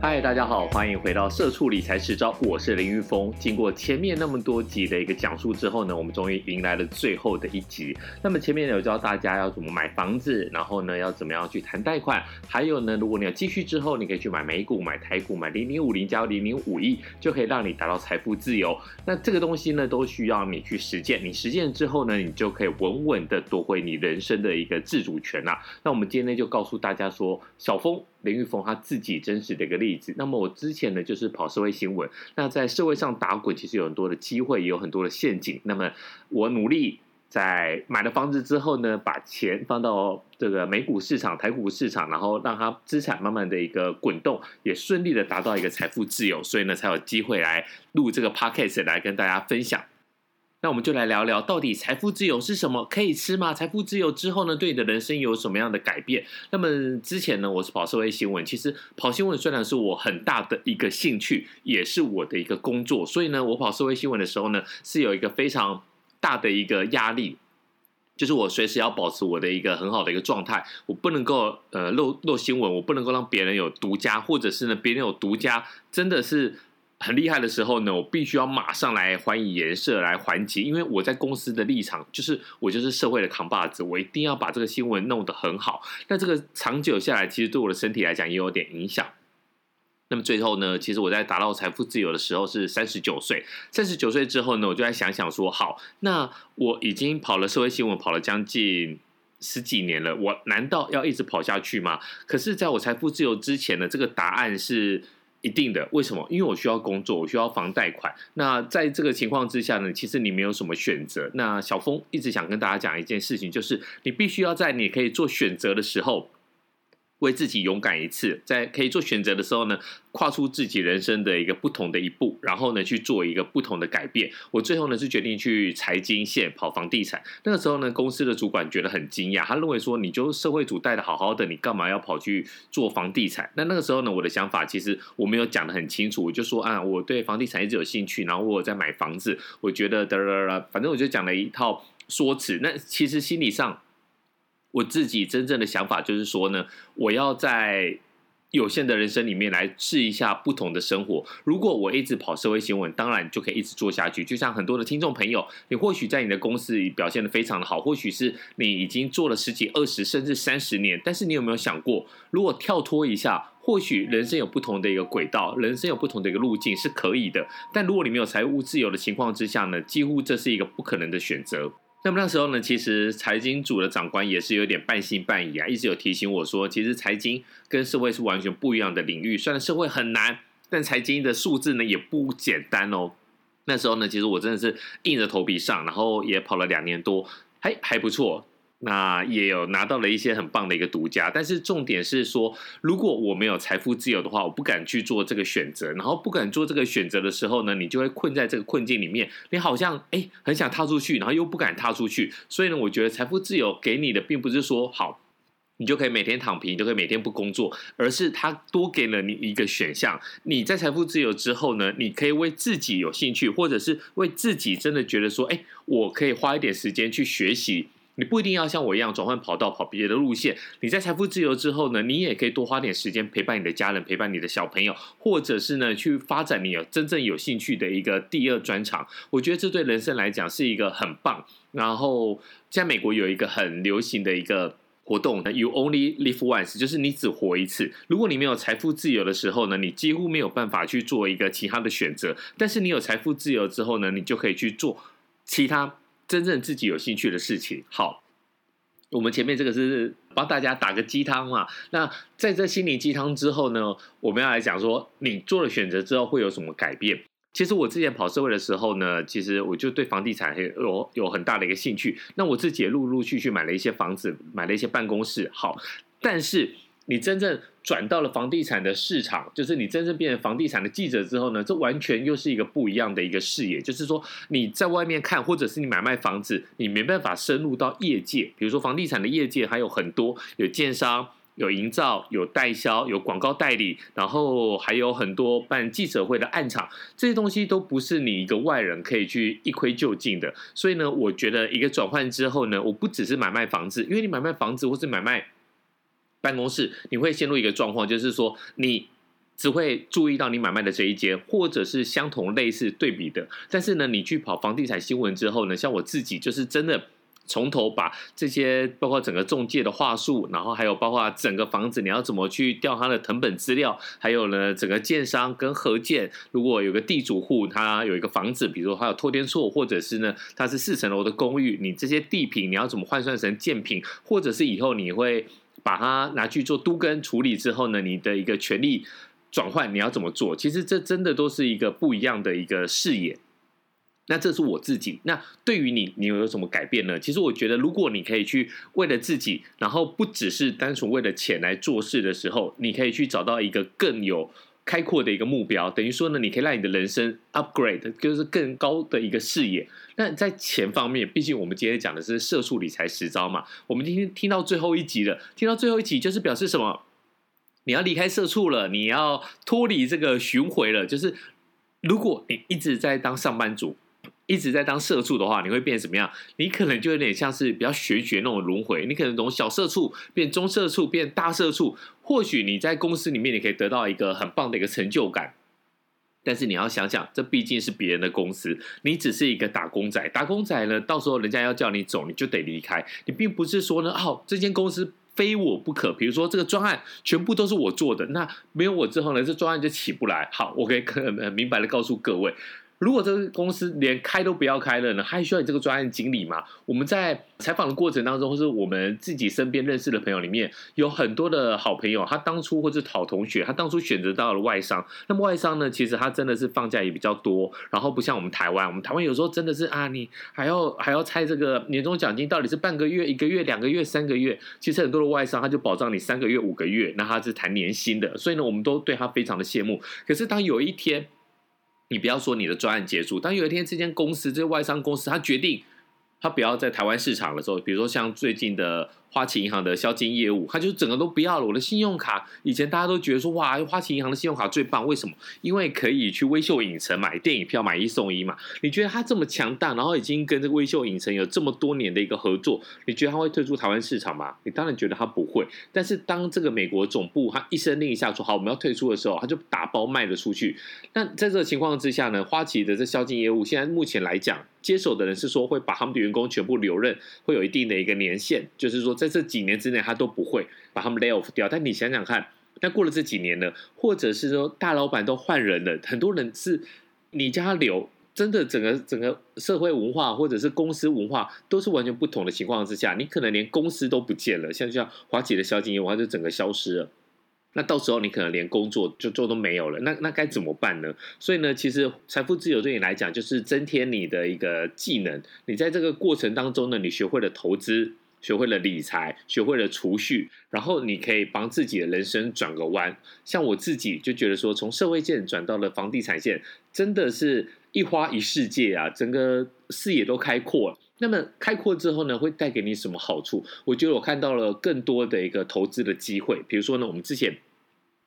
嗨，大家好，欢迎回到社畜理财实招，我是林玉峰。经过前面那么多集的一个讲述之后呢，我们终于迎来了最后的一集。那么前面有教大家要怎么买房子，然后呢要怎么样去谈贷款，还有呢，如果你要积蓄之后，你可以去买美股、买台股、买零零五零加零零五亿，就可以让你达到财富自由。那这个东西呢，都需要你去实践。你实践之后呢，你就可以稳稳的夺回你人生的一个自主权啦。那我们今天呢，就告诉大家说，小峰。林玉峰他自己真实的一个例子。那么我之前呢，就是跑社会新闻。那在社会上打滚，其实有很多的机会，也有很多的陷阱。那么我努力在买了房子之后呢，把钱放到这个美股市场、台股市场，然后让它资产慢慢的一个滚动，也顺利的达到一个财富自由。所以呢，才有机会来录这个 podcast 来跟大家分享。那我们就来聊聊，到底财富自由是什么？可以吃吗？财富自由之后呢，对你的人生有什么样的改变？那么之前呢，我是跑社会新闻，其实跑新闻虽然是我很大的一个兴趣，也是我的一个工作，所以呢，我跑社会新闻的时候呢，是有一个非常大的一个压力，就是我随时要保持我的一个很好的一个状态，我不能够呃漏漏新闻，我不能够让别人有独家，或者是呢别人有独家，真的是。很厉害的时候呢，我必须要马上来还以颜色来还击，因为我在公司的立场就是我就是社会的扛把子，我一定要把这个新闻弄得很好。那这个长久下来，其实对我的身体来讲也有点影响。那么最后呢，其实我在达到财富自由的时候是三十九岁，三十九岁之后呢，我就在想想说，好，那我已经跑了社会新闻跑了将近十几年了，我难道要一直跑下去吗？可是在我财富自由之前呢，这个答案是。一定的，为什么？因为我需要工作，我需要房贷款。那在这个情况之下呢，其实你没有什么选择。那小峰一直想跟大家讲一件事情，就是你必须要在你可以做选择的时候。为自己勇敢一次，在可以做选择的时候呢，跨出自己人生的一个不同的一步，然后呢去做一个不同的改变。我最后呢是决定去财经线跑房地产。那个时候呢，公司的主管觉得很惊讶，他认为说，你就社会主带的好好的，你干嘛要跑去做房地产？那那个时候呢，我的想法其实我没有讲的很清楚，我就说啊，我对房地产一直有兴趣，然后我在买房子，我觉得得得得，反正我就讲了一套说辞。那其实心理上。我自己真正的想法就是说呢，我要在有限的人生里面来试一下不同的生活。如果我一直跑社会新闻，当然就可以一直做下去。就像很多的听众朋友，你或许在你的公司表现的非常的好，或许是你已经做了十几、二十甚至三十年。但是你有没有想过，如果跳脱一下，或许人生有不同的一个轨道，人生有不同的一个路径是可以的。但如果你没有财务自由的情况之下呢，几乎这是一个不可能的选择。那么那时候呢，其实财经组的长官也是有点半信半疑啊，一直有提醒我说，其实财经跟社会是完全不一样的领域。虽然社会很难，但财经的数字呢也不简单哦。那时候呢，其实我真的是硬着头皮上，然后也跑了两年多，还还不错。那也有拿到了一些很棒的一个独家，但是重点是说，如果我没有财富自由的话，我不敢去做这个选择，然后不敢做这个选择的时候呢，你就会困在这个困境里面。你好像哎很想踏出去，然后又不敢踏出去。所以呢，我觉得财富自由给你的并不是说好，你就可以每天躺平，就可以每天不工作，而是它多给了你一个选项。你在财富自由之后呢，你可以为自己有兴趣，或者是为自己真的觉得说，哎，我可以花一点时间去学习。你不一定要像我一样转换跑道跑别的路线。你在财富自由之后呢，你也可以多花点时间陪伴你的家人，陪伴你的小朋友，或者是呢去发展你有真正有兴趣的一个第二专长。我觉得这对人生来讲是一个很棒。然后在美国有一个很流行的一个活动，You only live once，就是你只活一次。如果你没有财富自由的时候呢，你几乎没有办法去做一个其他的选择。但是你有财富自由之后呢，你就可以去做其他。真正自己有兴趣的事情。好，我们前面这个是帮大家打个鸡汤嘛。那在这心灵鸡汤之后呢，我们要来讲说，你做了选择之后会有什么改变？其实我之前跑社会的时候呢，其实我就对房地产有有很大的一个兴趣。那我自己也陆陆续续买了一些房子，买了一些办公室。好，但是。你真正转到了房地产的市场，就是你真正变成房地产的记者之后呢，这完全又是一个不一样的一个视野。就是说你在外面看，或者是你买卖房子，你没办法深入到业界。比如说房地产的业界还有很多，有建商、有营造、有代销、有广告代理，然后还有很多办记者会的暗场，这些东西都不是你一个外人可以去一窥就尽的。所以呢，我觉得一个转换之后呢，我不只是买卖房子，因为你买卖房子或是买卖。办公室你会陷入一个状况，就是说你只会注意到你买卖的这一间，或者是相同类似对比的。但是呢，你去跑房地产新闻之后呢，像我自己就是真的。从头把这些包括整个中介的话术，然后还有包括整个房子你要怎么去调它的成本资料，还有呢整个建商跟合建，如果有个地主户他有一个房子，比如说他有托天错，或者是呢他是四层楼的公寓，你这些地坪你要怎么换算成建品，或者是以后你会把它拿去做都跟处理之后呢，你的一个权利转换你要怎么做？其实这真的都是一个不一样的一个视野。那这是我自己。那对于你，你有什么改变呢？其实我觉得，如果你可以去为了自己，然后不只是单纯为了钱来做事的时候，你可以去找到一个更有开阔的一个目标。等于说呢，你可以让你的人生 upgrade，就是更高的一个视野。那在钱方面，毕竟我们今天讲的是社畜理财十招嘛。我们今天听到最后一集了，听到最后一集就是表示什么？你要离开社畜了，你要脱离这个巡回了。就是如果你一直在当上班族。一直在当社畜的话，你会变什么样？你可能就有点像是比较玄学那种轮回。你可能从小社畜变中社畜变大社畜，或许你在公司里面你可以得到一个很棒的一个成就感。但是你要想想，这毕竟是别人的公司，你只是一个打工仔。打工仔呢，到时候人家要叫你走，你就得离开。你并不是说呢，哦，这间公司非我不可。比如说这个专案全部都是我做的，那没有我之后呢，这专案就起不来。好，我可以很明白的告诉各位。如果这个公司连开都不要开了呢，还需要你这个专案经理吗？我们在采访的过程当中，或是我们自己身边认识的朋友里面，有很多的好朋友，他当初或是好同学，他当初选择到了外商。那么外商呢，其实他真的是放假也比较多，然后不像我们台湾，我们台湾有时候真的是啊，你还要还要猜这个年终奖金到底是半个月、一个月、两个月、三个月。其实很多的外商他就保障你三个月、五个月，那他是谈年薪的，所以呢，我们都对他非常的羡慕。可是当有一天，你不要说你的专案结束，当有一天这间公司，这外商公司，他决定。他不要在台湾市场的时候，比如说像最近的花旗银行的销金业务，他就整个都不要了。我的信用卡，以前大家都觉得说哇，花旗银行的信用卡最棒，为什么？因为可以去微秀影城买电影票，买一送一嘛。你觉得他这么强大，然后已经跟这个微秀影城有这么多年的一个合作，你觉得他会退出台湾市场吗？你当然觉得他不会。但是当这个美国总部他一声令下说好，我们要退出的时候，他就打包卖了出去。那在这个情况之下呢，花旗的这销金业务，现在目前来讲。接手的人是说会把他们的员工全部留任，会有一定的一个年限，就是说在这几年之内他都不会把他们 lay off 掉。但你想想看，那过了这几年呢，或者是说大老板都换人了，很多人是你家留，真的整个整个社会文化或者是公司文化都是完全不同的情况之下，你可能连公司都不见了，像像华姐的消金业务就整个消失了。那到时候你可能连工作就做都没有了，那那该怎么办呢？所以呢，其实财富自由对你来讲就是增添你的一个技能。你在这个过程当中呢，你学会了投资，学会了理财，学会了储蓄，然后你可以帮自己的人生转个弯。像我自己就觉得说，从社会线转到了房地产线，真的是一花一世界啊，整个视野都开阔了。那么开阔之后呢，会带给你什么好处？我觉得我看到了更多的一个投资的机会。比如说呢，我们之前。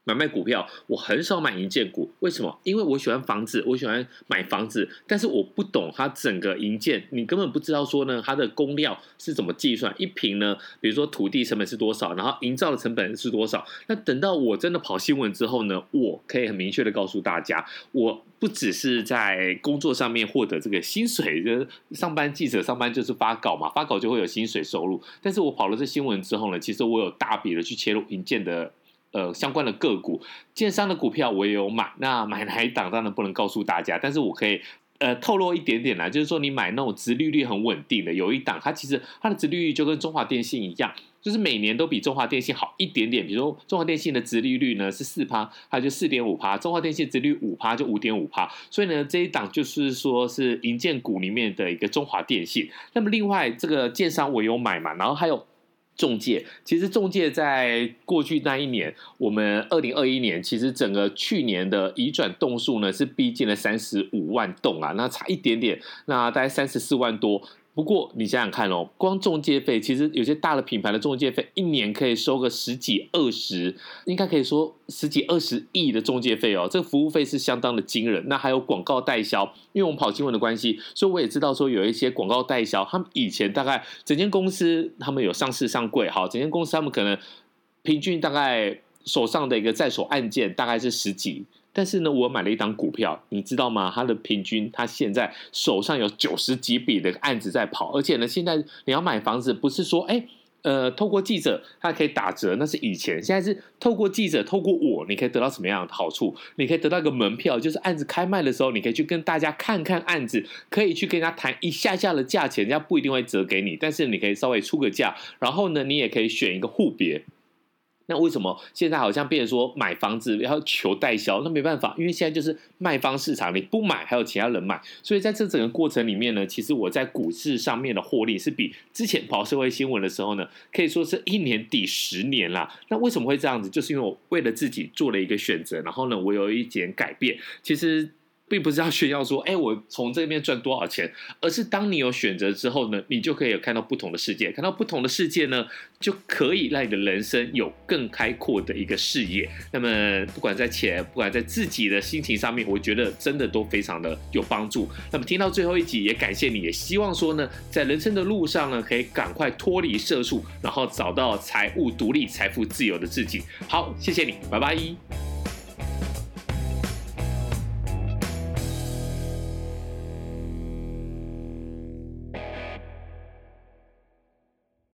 买卖股票，我很少买银建股，为什么？因为我喜欢房子，我喜欢买房子，但是我不懂它整个银建，你根本不知道说呢，它的工料是怎么计算一平呢？比如说土地成本是多少，然后营造的成本是多少？那等到我真的跑新闻之后呢，我可以很明确的告诉大家，我不只是在工作上面获得这个薪水，就是上班记者上班就是发稿嘛，发稿就会有薪水收入，但是我跑了这新闻之后呢，其实我有大笔的去切入银建的。呃，相关的个股，建商的股票我也有买。那买哪一档当然不能告诉大家，但是我可以呃透露一点点啦，就是说你买那种殖利率很稳定的，有一档它其实它的殖利率就跟中华电信一样，就是每年都比中华电信好一点点。比如说中华电信的殖利率呢是四趴，它就四点五趴；中华电信殖率五趴就五点五趴。所以呢，这一档就是说是银建股里面的一个中华电信。那么另外这个建商我有买嘛，然后还有。中介其实中介在过去那一年，我们二零二一年其实整个去年的移转栋数呢是逼近了三十五万栋啊，那差一点点，那大概三十四万多。不过你想想看哦，光中介费，其实有些大的品牌的中介费一年可以收个十几二十，应该可以说十几二十亿的中介费哦，这个服务费是相当的惊人。那还有广告代销，因为我们跑新闻的关系，所以我也知道说有一些广告代销，他们以前大概整间公司他们有上市上柜，好，整间公司他们可能平均大概。手上的一个在手案件大概是十几，但是呢，我买了一档股票，你知道吗？它的平均，它现在手上有九十几笔的案子在跑，而且呢，现在你要买房子，不是说哎。呃，透过记者，他可以打折，那是以前。现在是透过记者，透过我，你可以得到什么样的好处？你可以得到一个门票，就是案子开卖的时候，你可以去跟大家看看案子，可以去跟人家谈一下下的价钱，人家不一定会折给你，但是你可以稍微出个价，然后呢，你也可以选一个户别。那为什么现在好像变成说买房子要求代销？那没办法，因为现在就是卖方市场，你不买还有其他人买，所以在这整个过程里面呢，其实我在股市上面的获利是比之前跑社会新闻的时候呢，可以说是一年抵十年啦。那为什么会这样子？就是因为我为了自己做了一个选择，然后呢，我有一点改变。其实。并不是要炫耀说，哎，我从这边赚多少钱，而是当你有选择之后呢，你就可以有看到不同的世界，看到不同的世界呢，就可以让你的人生有更开阔的一个视野。那么，不管在钱，不管在自己的心情上面，我觉得真的都非常的有帮助。那么，听到最后一集，也感谢你，也希望说呢，在人生的路上呢，可以赶快脱离社畜，然后找到财务独立、财富自由的自己。好，谢谢你，拜拜。